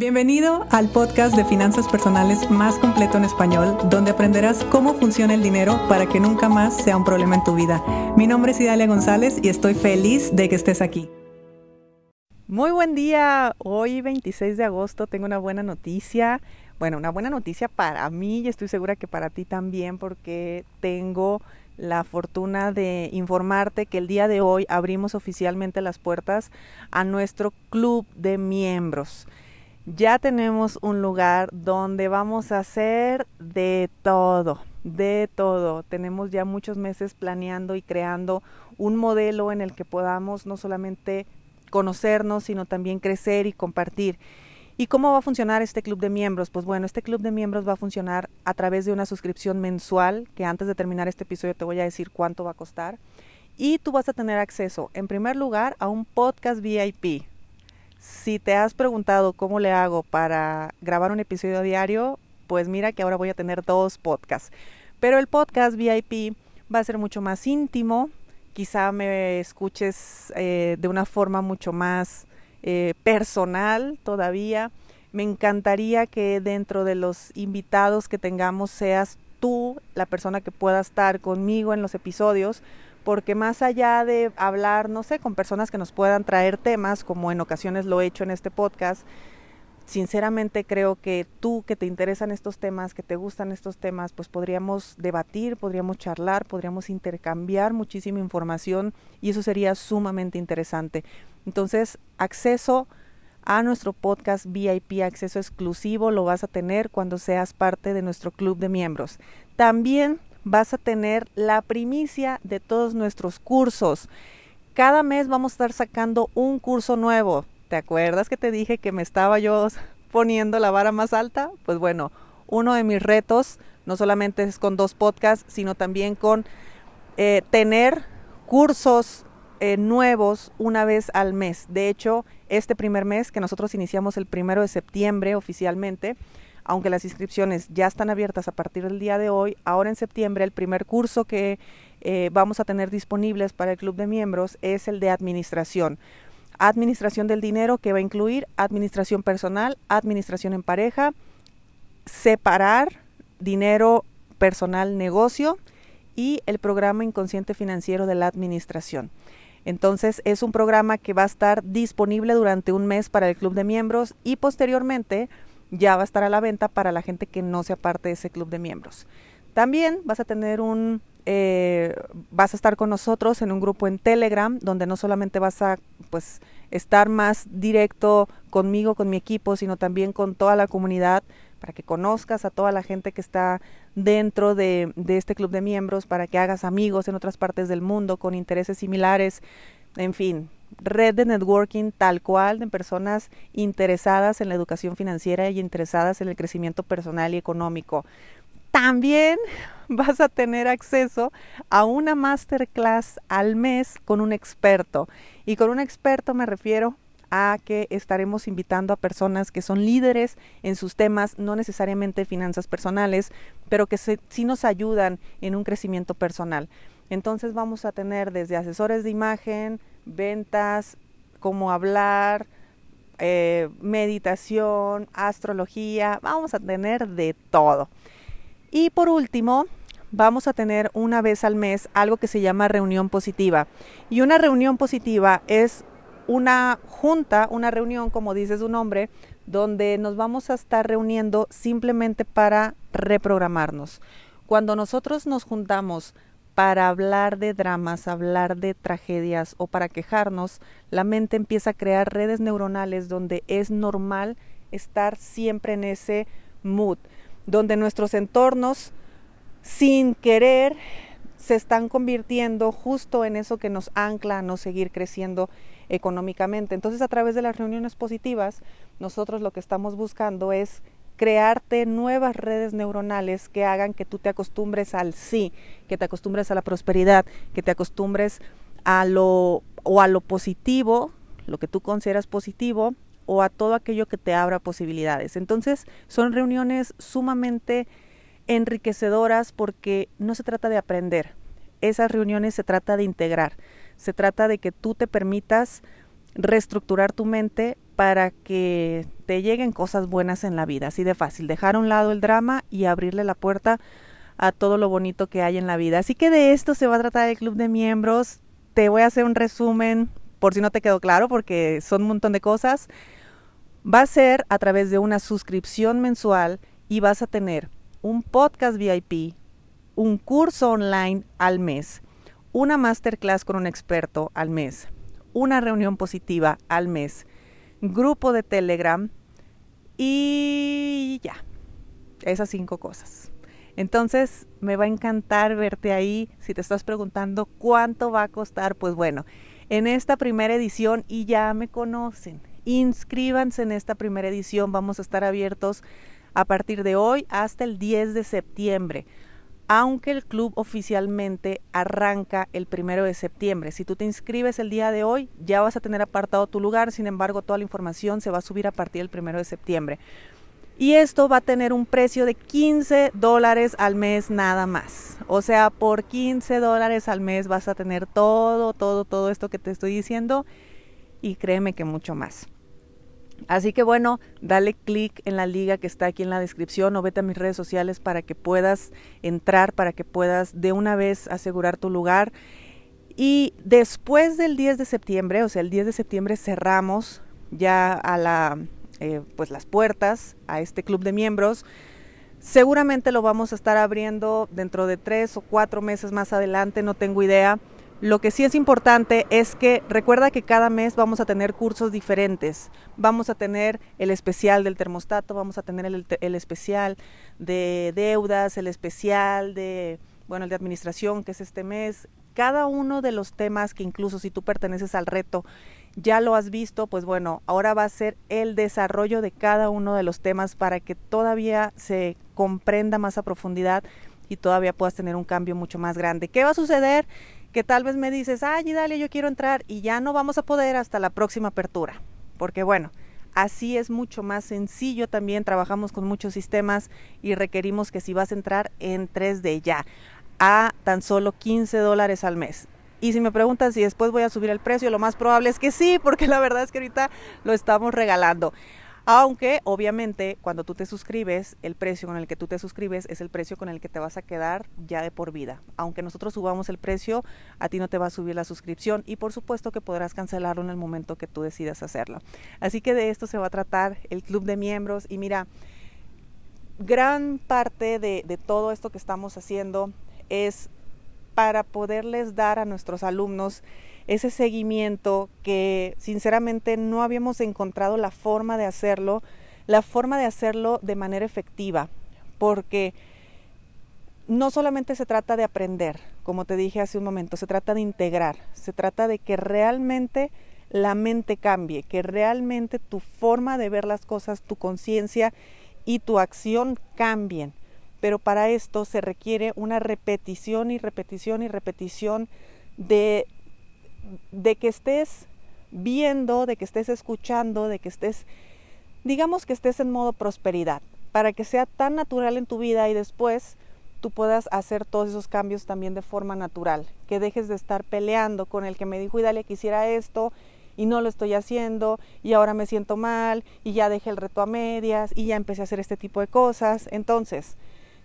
Bienvenido al podcast de finanzas personales más completo en español, donde aprenderás cómo funciona el dinero para que nunca más sea un problema en tu vida. Mi nombre es Idalia González y estoy feliz de que estés aquí. Muy buen día, hoy 26 de agosto tengo una buena noticia. Bueno, una buena noticia para mí y estoy segura que para ti también porque tengo la fortuna de informarte que el día de hoy abrimos oficialmente las puertas a nuestro club de miembros. Ya tenemos un lugar donde vamos a hacer de todo, de todo. Tenemos ya muchos meses planeando y creando un modelo en el que podamos no solamente conocernos, sino también crecer y compartir. ¿Y cómo va a funcionar este club de miembros? Pues bueno, este club de miembros va a funcionar a través de una suscripción mensual, que antes de terminar este episodio te voy a decir cuánto va a costar. Y tú vas a tener acceso, en primer lugar, a un podcast VIP. Si te has preguntado cómo le hago para grabar un episodio diario, pues mira que ahora voy a tener dos podcasts. Pero el podcast VIP va a ser mucho más íntimo, quizá me escuches eh, de una forma mucho más eh, personal todavía. Me encantaría que dentro de los invitados que tengamos seas tú la persona que pueda estar conmigo en los episodios, porque más allá de hablar, no sé, con personas que nos puedan traer temas, como en ocasiones lo he hecho en este podcast, sinceramente creo que tú que te interesan estos temas, que te gustan estos temas, pues podríamos debatir, podríamos charlar, podríamos intercambiar muchísima información y eso sería sumamente interesante. Entonces, acceso a nuestro podcast VIP, acceso exclusivo, lo vas a tener cuando seas parte de nuestro club de miembros. También vas a tener la primicia de todos nuestros cursos. Cada mes vamos a estar sacando un curso nuevo. ¿Te acuerdas que te dije que me estaba yo poniendo la vara más alta? Pues bueno, uno de mis retos no solamente es con dos podcasts, sino también con eh, tener cursos eh, nuevos una vez al mes. De hecho, este primer mes que nosotros iniciamos el primero de septiembre oficialmente, aunque las inscripciones ya están abiertas a partir del día de hoy, ahora en septiembre el primer curso que eh, vamos a tener disponibles para el club de miembros es el de administración. Administración del dinero que va a incluir administración personal, administración en pareja, separar dinero personal negocio y el programa inconsciente financiero de la administración. Entonces es un programa que va a estar disponible durante un mes para el club de miembros y posteriormente ya va a estar a la venta para la gente que no sea parte de ese club de miembros. También vas a tener un, eh, vas a estar con nosotros en un grupo en Telegram donde no solamente vas a pues estar más directo conmigo, con mi equipo, sino también con toda la comunidad para que conozcas a toda la gente que está dentro de, este club de miembros, para que hagas amigos en otras partes del mundo con intereses similares, en fin, red de networking tal cual de personas interesadas en la educación financiera y interesadas en el crecimiento personal y económico. También vas a tener acceso a una masterclass al mes con un experto. Y con un experto me refiero a que estaremos invitando a personas que son líderes en sus temas, no necesariamente finanzas personales, pero que sí nos ayudan en un crecimiento personal. Entonces vamos a tener desde asesores de imagen, ventas, cómo hablar, eh, meditación, astrología, vamos a tener de todo. Y por último, vamos a tener una vez al mes algo que se llama reunión positiva. Y una reunión positiva es una junta, una reunión, como dice su nombre, donde nos vamos a estar reuniendo simplemente para reprogramarnos. Cuando nosotros nos juntamos para hablar de dramas, hablar de tragedias o para quejarnos, la mente empieza a crear redes neuronales donde es normal estar siempre en ese mood, donde nuestros entornos, sin querer, se están convirtiendo justo en eso que nos ancla a no seguir creciendo económicamente. Entonces, a través de las reuniones positivas, nosotros lo que estamos buscando es crearte nuevas redes neuronales que hagan que tú te acostumbres al sí, que te acostumbres a la prosperidad, que te acostumbres a lo o a lo positivo, lo que tú consideras positivo o a todo aquello que te abra posibilidades. Entonces, son reuniones sumamente enriquecedoras porque no se trata de aprender. Esas reuniones se trata de integrar. Se trata de que tú te permitas reestructurar tu mente para que te lleguen cosas buenas en la vida, así de fácil, dejar a un lado el drama y abrirle la puerta a todo lo bonito que hay en la vida. Así que de esto se va a tratar el club de miembros. Te voy a hacer un resumen por si no te quedó claro, porque son un montón de cosas. Va a ser a través de una suscripción mensual y vas a tener un podcast VIP, un curso online al mes, una masterclass con un experto al mes, una reunión positiva al mes, grupo de Telegram y ya, esas cinco cosas. Entonces, me va a encantar verte ahí. Si te estás preguntando cuánto va a costar, pues bueno, en esta primera edición y ya me conocen. Inscríbanse en esta primera edición. Vamos a estar abiertos a partir de hoy hasta el 10 de septiembre. Aunque el club oficialmente arranca el primero de septiembre. Si tú te inscribes el día de hoy, ya vas a tener apartado tu lugar. Sin embargo, toda la información se va a subir a partir del primero de septiembre. Y esto va a tener un precio de 15 dólares al mes nada más. O sea, por 15 dólares al mes vas a tener todo, todo, todo esto que te estoy diciendo. Y créeme que mucho más. Así que bueno, dale clic en la liga que está aquí en la descripción o vete a mis redes sociales para que puedas entrar, para que puedas de una vez asegurar tu lugar. Y después del 10 de septiembre, o sea, el 10 de septiembre cerramos ya a la eh, pues las puertas a este club de miembros. Seguramente lo vamos a estar abriendo dentro de tres o cuatro meses más adelante, no tengo idea. Lo que sí es importante es que recuerda que cada mes vamos a tener cursos diferentes. Vamos a tener el especial del termostato, vamos a tener el, especial de deudas, el especial de, bueno, el de administración, que es este mes. Cada uno de los temas que incluso si tú perteneces al reto ya lo has visto, pues bueno, ahora va a ser el desarrollo de cada uno de los temas para que todavía se comprenda más a profundidad y todavía puedas tener un cambio mucho más grande. ¿Qué va a suceder? Que tal vez me dices, ay, dale, yo quiero entrar y ya no vamos a poder hasta la próxima apertura. Porque bueno, así es mucho más sencillo también, trabajamos con muchos sistemas y requerimos que si vas a entrar, entres de ya a tan solo 15 dólares al mes. Y si me preguntan si después voy a subir el precio, lo más probable es que sí, porque la verdad es que ahorita lo estamos regalando. Aunque obviamente cuando tú te suscribes, el precio con el que tú te suscribes es el precio con el que te vas a quedar ya de por vida. Aunque nosotros subamos el precio, a ti no te va a subir la suscripción y por supuesto que podrás cancelarlo en el momento que tú decidas hacerlo. Así que de esto se va a tratar el club de miembros y mira, gran parte de, de todo esto que estamos haciendo es para poderles dar a nuestros alumnos ese seguimiento que sinceramente no habíamos encontrado la forma de hacerlo, la forma de hacerlo de manera efectiva, porque no solamente se trata de aprender, como te dije hace un momento, se trata de integrar, se trata de que realmente la mente cambie, que realmente tu forma de ver las cosas, tu conciencia y tu acción cambien. Pero para esto se requiere una repetición y repetición y repetición de, de que estés viendo, de que estés escuchando, de que estés, digamos que estés en modo prosperidad, para que sea tan natural en tu vida y después tú puedas hacer todos esos cambios también de forma natural, que dejes de estar peleando con el que me dijo, y dale, quisiera esto y no lo estoy haciendo y ahora me siento mal y ya dejé el reto a medias y ya empecé a hacer este tipo de cosas. Entonces,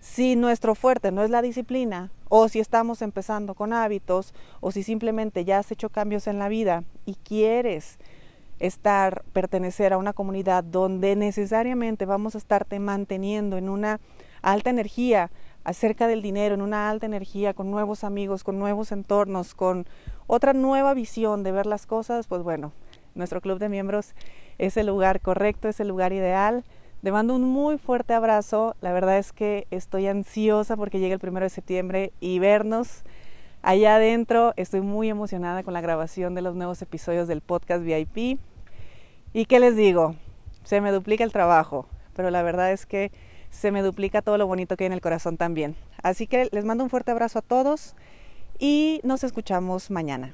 si nuestro fuerte no es la disciplina, o si estamos empezando con hábitos, o si simplemente ya has hecho cambios en la vida y quieres estar, pertenecer a una comunidad donde necesariamente vamos a estarte manteniendo en una alta energía acerca del dinero, en una alta energía, con nuevos amigos, con nuevos entornos, con otra nueva visión de ver las cosas, pues bueno, nuestro club de miembros es el lugar correcto, es el lugar ideal. Te mando un muy fuerte abrazo. La verdad es que estoy ansiosa porque llega el primero de septiembre y vernos allá adentro. Estoy muy emocionada con la grabación de los nuevos episodios del podcast VIP. ¿Y qué les digo? Se me duplica el trabajo, pero la verdad es que se me duplica todo lo bonito que hay en el corazón también. Así que les mando un fuerte abrazo a todos y nos escuchamos mañana.